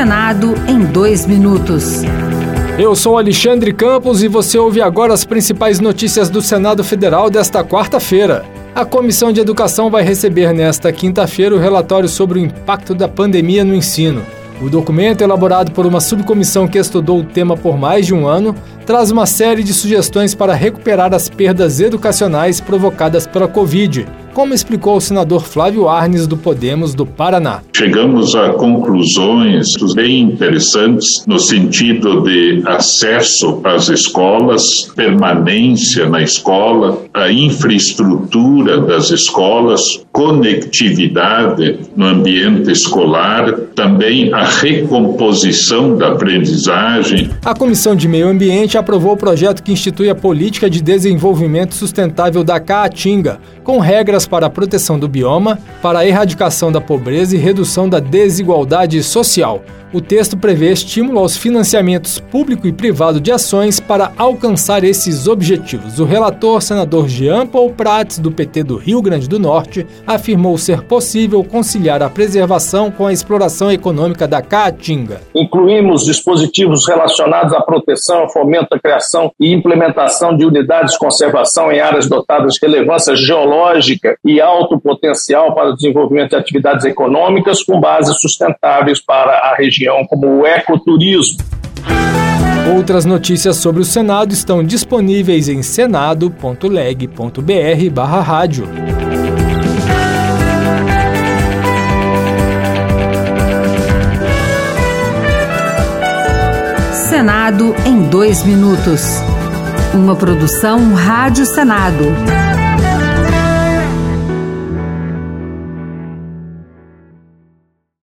Senado em dois minutos. Eu sou Alexandre Campos e você ouve agora as principais notícias do Senado Federal desta quarta-feira. A Comissão de Educação vai receber nesta quinta-feira o relatório sobre o impacto da pandemia no ensino. O documento, elaborado por uma subcomissão que estudou o tema por mais de um ano, traz uma série de sugestões para recuperar as perdas educacionais provocadas pela Covid como explicou o senador Flávio Arnes do Podemos do Paraná. Chegamos a conclusões bem interessantes no sentido de acesso às escolas, permanência na escola, a infraestrutura das escolas, conectividade no ambiente escolar, também a recomposição da aprendizagem. A Comissão de Meio Ambiente aprovou o projeto que institui a Política de Desenvolvimento Sustentável da Caatinga, com regras para a proteção do bioma, para a erradicação da pobreza e redução da desigualdade social. O texto prevê estímulo aos financiamentos público e privado de ações para alcançar esses objetivos. O relator, senador Jean Paul Prats, do PT do Rio Grande do Norte, afirmou ser possível conciliar a preservação com a exploração econômica da Caatinga. Incluímos dispositivos relacionados à proteção, fomento, à criação e implementação de unidades de conservação em áreas dotadas de relevância geológica e alto potencial para o desenvolvimento de atividades econômicas com bases sustentáveis para a região região, como o ecoturismo. Outras notícias sobre o Senado estão disponíveis em senado.leg.br/rádio. Senado em dois minutos. Uma produção Rádio Senado.